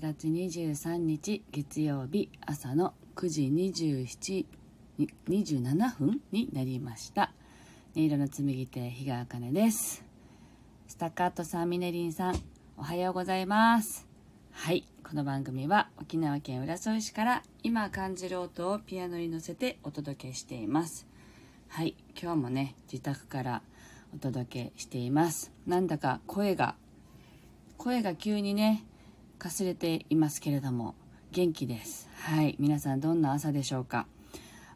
8月23日月曜日朝の9時27 27分になりました。音色の紡手日川茜です。スタッカートさんミネリンさんおはようございます。はいこの番組は沖縄県浦添市から今感じる音をピアノに乗せてお届けしています。はい今日もね自宅からお届けしています。なんだか声が声が急にねかすれていますけれども元気です。はい。皆さんどんな朝でしょうか？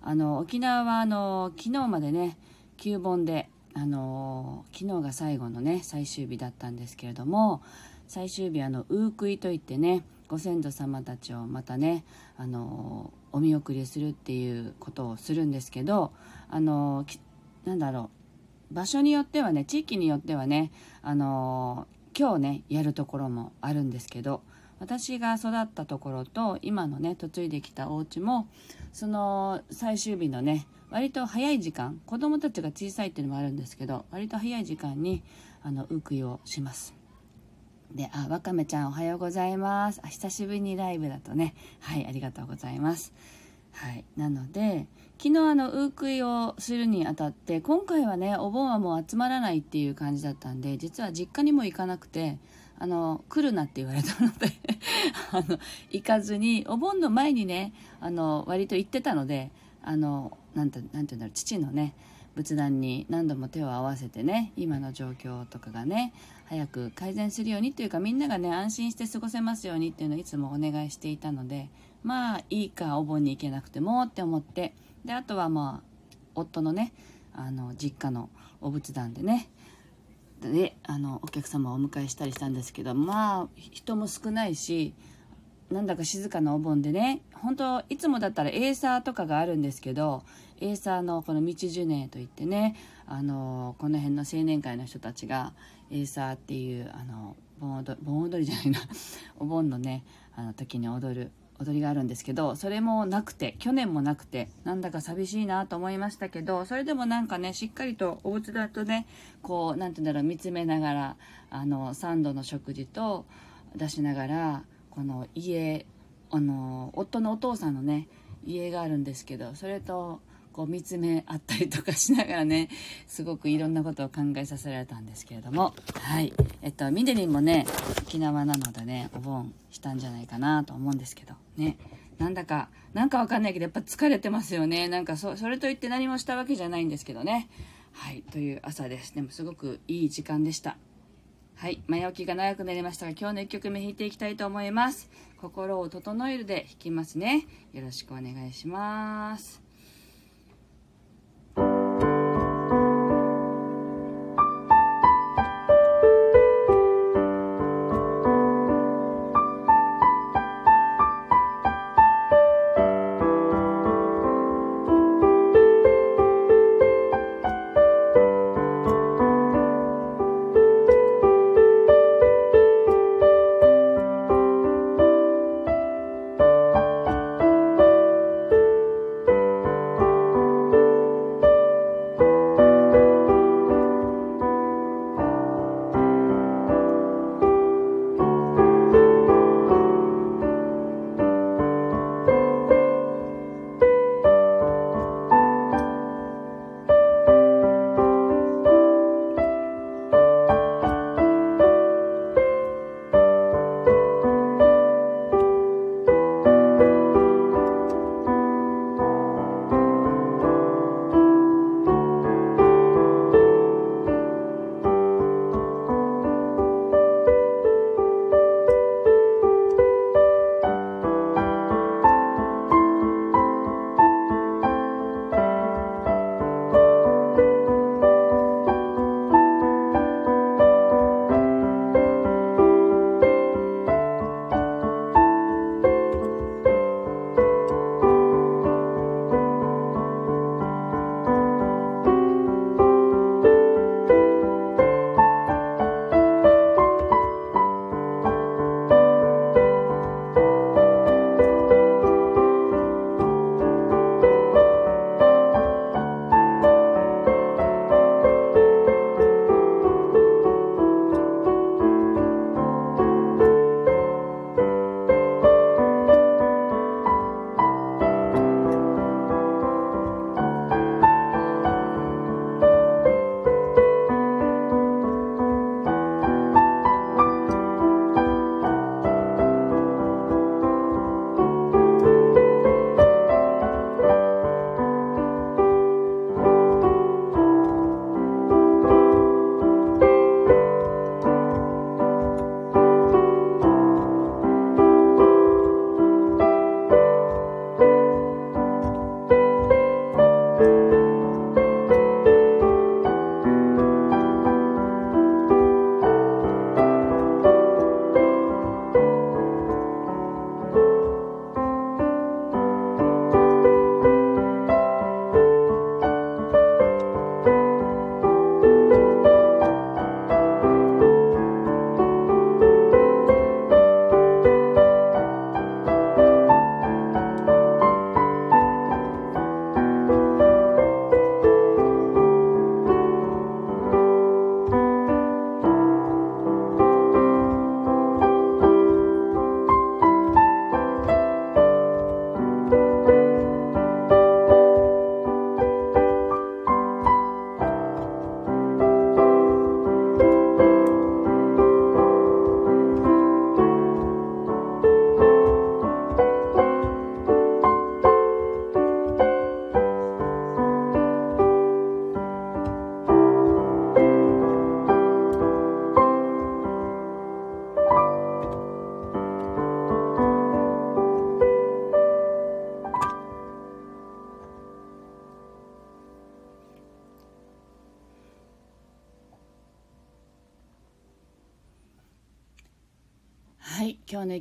あの沖縄はあの昨日までね旧盆であの昨日が最後のね最終日だったんですけれども最終日あのウークイといってねご先祖様たちをまたねあのお見送りするっていうことをするんですけどあのなんだろう場所によってはね地域によってはねあの今日ねやるところもあるんですけど私が育ったところと今のね嫁いできたお家もその最終日のね割と早い時間子供たちが小さいっていうのもあるんですけど割と早い時間にあのウクイをします。であわかめちゃんおはようございます。あ久しぶりにライブだとね。はいありがとうございます。はいなので昨日あのウークイをするにあたって今回はねお盆はもう集まらないっていう感じだったんで実は実家にも行かなくてあの来るなって言われたので あの行かずにお盆の前にねあの割と行ってたのであのなんてなんて言うんだろう父のね仏壇に何度も手を合わせてね今の状況とかがね早く改善するようにというかみんながね安心して過ごせますようにっていうのをいつもお願いしていたのでまあいいかお盆に行けなくてもって思ってであとはまあ夫のねあの実家のお仏壇でねであのお客様をお迎えしたりしたんですけどまあ人も少ないしなんだか静かなお盆でね本当いつもだったらエーサーとかがあるんですけどエーサーのこの道ジュネといってねあのこの辺の青年会の人たちがエーサーっていうあの盆踊盆踊りじゃないなお盆のねあの時に踊る踊りがあるんですけどそれもなくて去年もなくてなんだか寂しいなと思いましたけどそれでもなんかねしっかりとお家だとねこう何て言うんだろう見つめながらあの3度の食事と出しながらこの家あの夫のお父さんのね家があるんですけどそれとこう見つめ合ったりとかしながらねすごくいろんなことを考えさせられたんですけれども。はい。えっとみでりんもね沖縄なのでねお盆したんじゃないかなと思うんですけど。ね。なんだかなんかわかんないけどやっぱ疲れてますよね。なんかそそれといって何もしたわけじゃないんですけどね。はい。という朝です。でもすごくいい時間でした。はい。前置きが長くなりましたが、今日の1曲目弾いていきたいと思います。心を整えるで弾きますね。よろしくお願いします。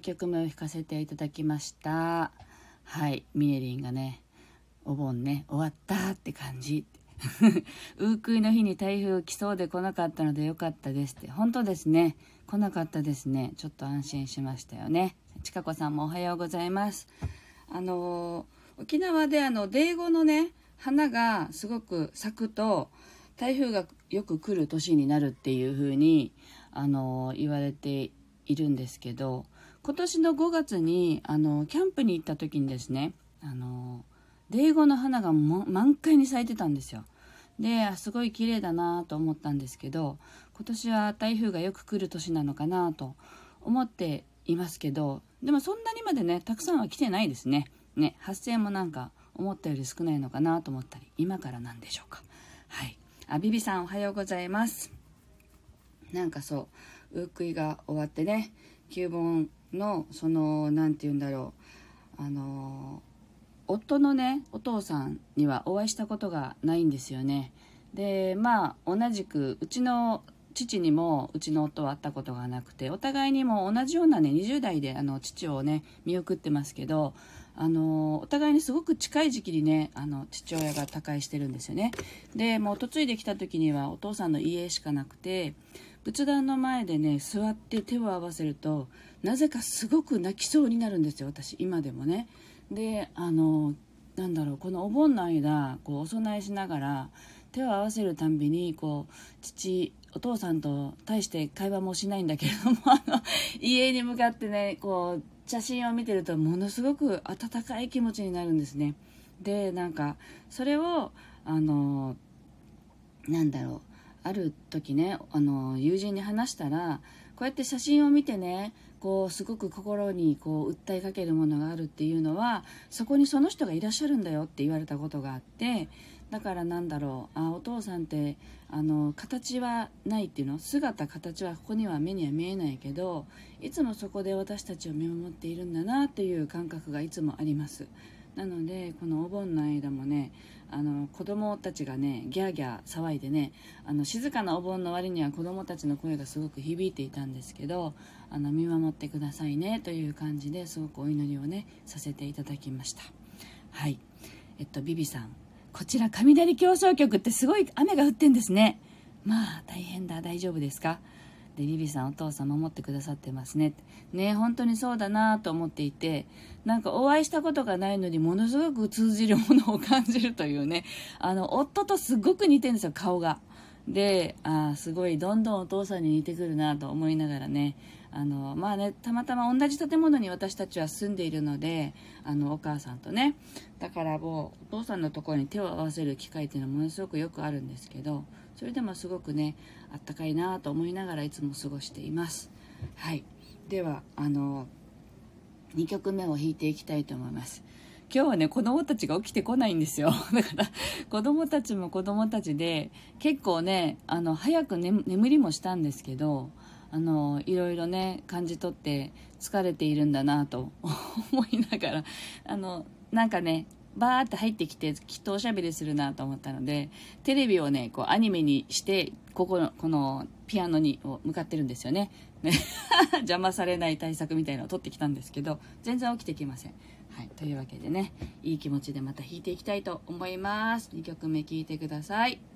曲目を弾かせていただきました。はい。ミネリンがねお盆ね終わったって感じ。ウークイの日に台風来そうで来なかったのでよかったですって。本当ですね。来なかったですね。ちょっと安心しましたよね。ちかこさんもおはようございます。あの沖縄であのデイゴのね花がすごく咲くと台風がよく来る年になるっていう風にあの言われているんですけど今年の5月にあのキャンプに行った時にですねあのデイゴの花が満開に咲いてたんですよ。ですごい綺麗だなと思ったんですけど今年は台風がよく来る年なのかなと思っていますけどでもそんなにまでねたくさんは来てないですね。ね発生もなんか思ったより少ないのかなと思ったり今からなんでしょうか。はい。あビビさんおはようございます。なんかそうウークイが終わってね旧本のその何て言うんだろう。あの夫のねお父さんにはお会いしたことがないんですよね。でまあ同じくうちの父にもうちの夫は会ったことがなくてお互いにも同じようなね20代であの父をね見送ってますけどあのお互いにすごく近い時期にねあの父親が他界してるんですよね。でもう嫁いできた時にはお父さんの家しかなくて仏壇の前でね座って手を合わせるとなぜかすごく泣きそうになるんですよ私今でもね。であのなんだろうこのお盆の間こうお供えしながら手を合わせるたんびにこう父お父さんと大して会話もしないんだけれども あの家に向かってねこう写真を見てるとものすごく温かい気持ちになるんですね。でなんかそれをあのなんだろうある時ねあの友人に話したらこうやって写真を見てねこうすごく心にこう訴えかけるものがあるっていうのはそこにその人がいらっしゃるんだよって言われたことがあってだからなんだろうあお父さんってあの形はないっていうの姿形はここには目には見えないけどいつもそこで私たちを見守っているんだなっていう感覚がいつもあります。なのでこのお盆の間もねあの子供たちがねギャーギャー騒いでねあの静かなお盆の割には子供たちの声がすごく響いていたんですけどあの見守ってくださいねという感じですごくお祈りをねさせていただきました。はい。えっとビビさん。こちら雷競争局ってすごい雨が降ってんですね。まあ大変だ。大丈夫ですか？でリリさんお父さん守ってくださってますね。ね本当にそうだなと思っていてなんかお会いしたことがないのにものすごく通じるものを感じるというね。あの夫とすごく似てるんですよ顔が。であすごいどんどんお父さんに似てくるなと思いながらね。あのまあねたまたま同じ建物に私たちは住んでいるのであのお母さんとね。だからもうお父さんのところに手を合わせる機会っていうのはものすごくよくあるんですけどそれでもすごくねあったかいなと思いながらいつも過ごしています。はい。ではあの2曲目を弾いていきたいと思います。今日はね子供たちが起きてこないんですよ。だから子供たちも子供たちで結構ねあの早く、ね、眠りもしたんですけどあのいろいろね感じ取って疲れているんだなと 思いながらあのなんかねバーって入ってきてきっとおしゃべりするなと思ったのでテレビをねこうアニメにしてここのこのピアノに向かってるんですよね。邪魔されない対策みたいのを取ってきたんですけど全然起きてきません。はいというわけでねいい気持ちでまた弾いていきたいと思います。2曲目聴いてください。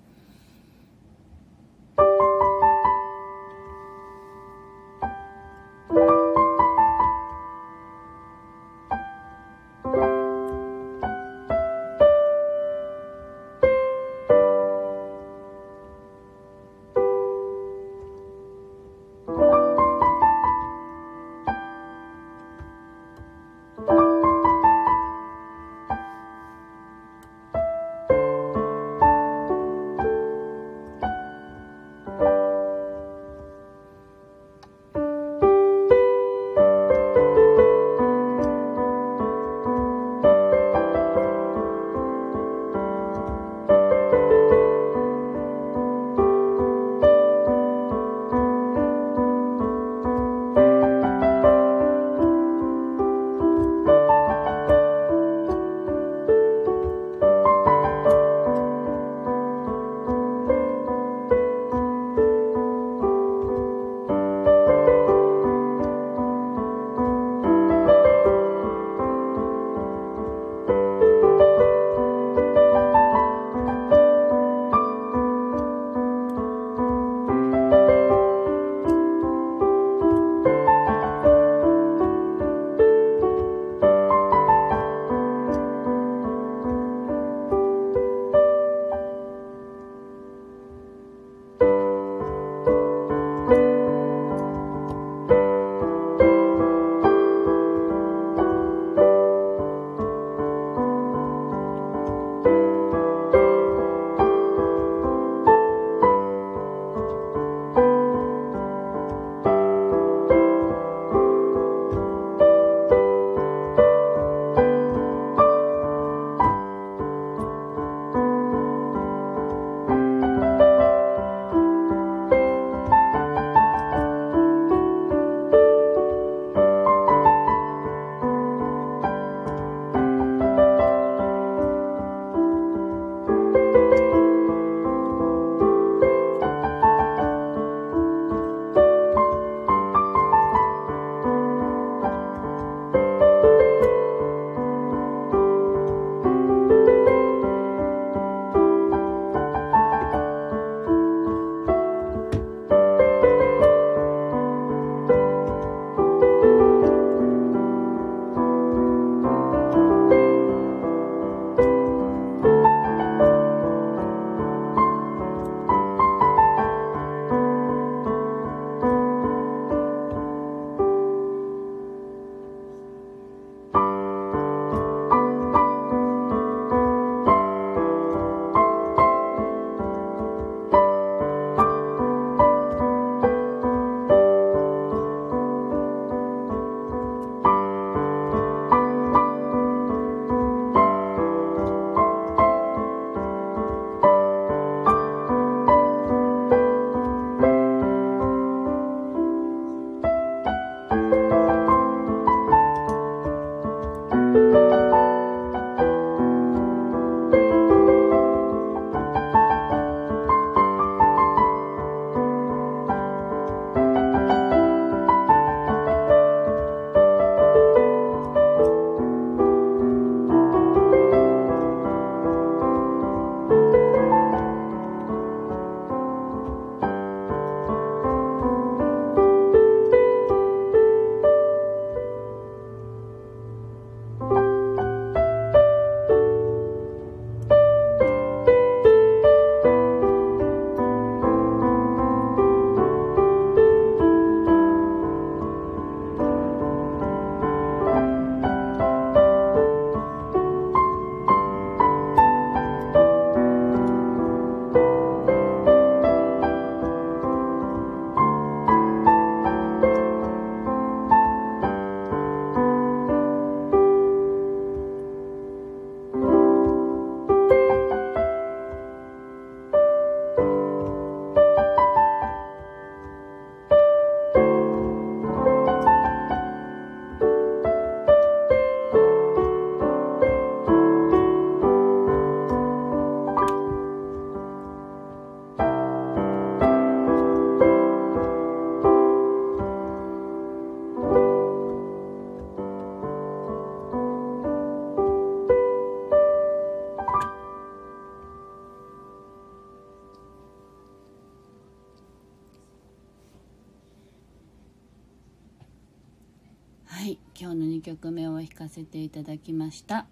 曲目を弾かせていただきました。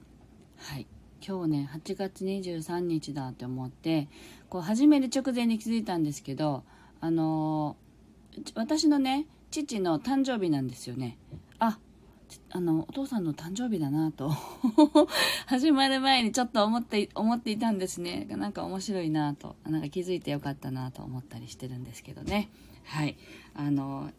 はい。今日ね8月23日だって思ってこう始める直前に気づいたんですけどあのー、私のね父の誕生日なんですよね。ああのお父さんの誕生日だなと。始まる前にちょっと思って思っていたんですね。なんか面白いなと。なんか気づいてよかったなと思ったりしてるんですけどね。はい。あの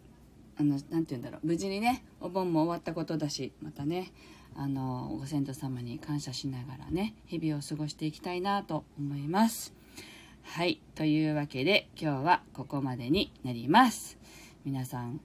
あのなて言うんだろう。無事にねお盆も終わったことだしまたねあのご先祖様に感謝しながらね日々を過ごしていきたいなと思います。はいというわけで今日はここまでになります。皆さん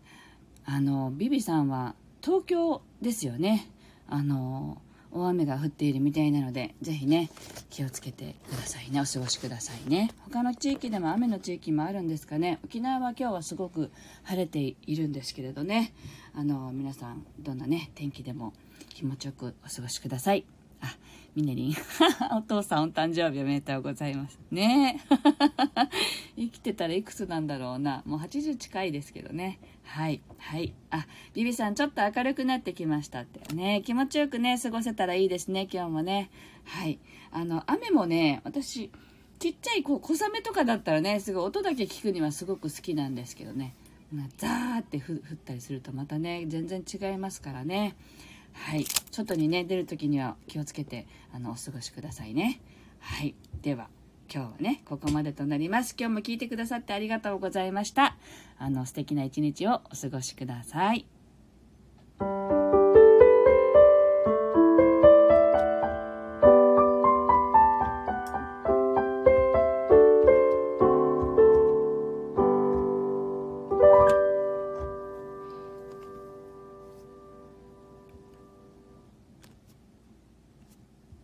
あのビビさんは東京ですよね。あの大雨が降っているみたいなのでぜひね気をつけてくださいね。お過ごしくださいね。他の地域でも雨の地域もあるんですかね。沖縄は今日はすごく晴れているんですけれどね。あの皆さんどんなね天気でも気持ちよくお過ごしください。あみねりんお父さんお誕生日おめでとうございますね。生きてたらいくつなんだろうな。もう80近いですけどね。はいはい。あビビさんちょっと明るくなってきましたって。ね気持ちよくね過ごせたらいいですね今日もね。はい。あの雨もね私ちっちゃいこう小雨とかだったらねすごい音だけ聞くにはすごく好きなんですけどね。ザーって降ったりするとまたね全然違いますからね。はい。外にね出る時には気をつけてあのお過ごしくださいね。はい。では今日はねここまでとなります。今日も聞いてくださってありがとうございました。あの素敵な一日をお過ごしください。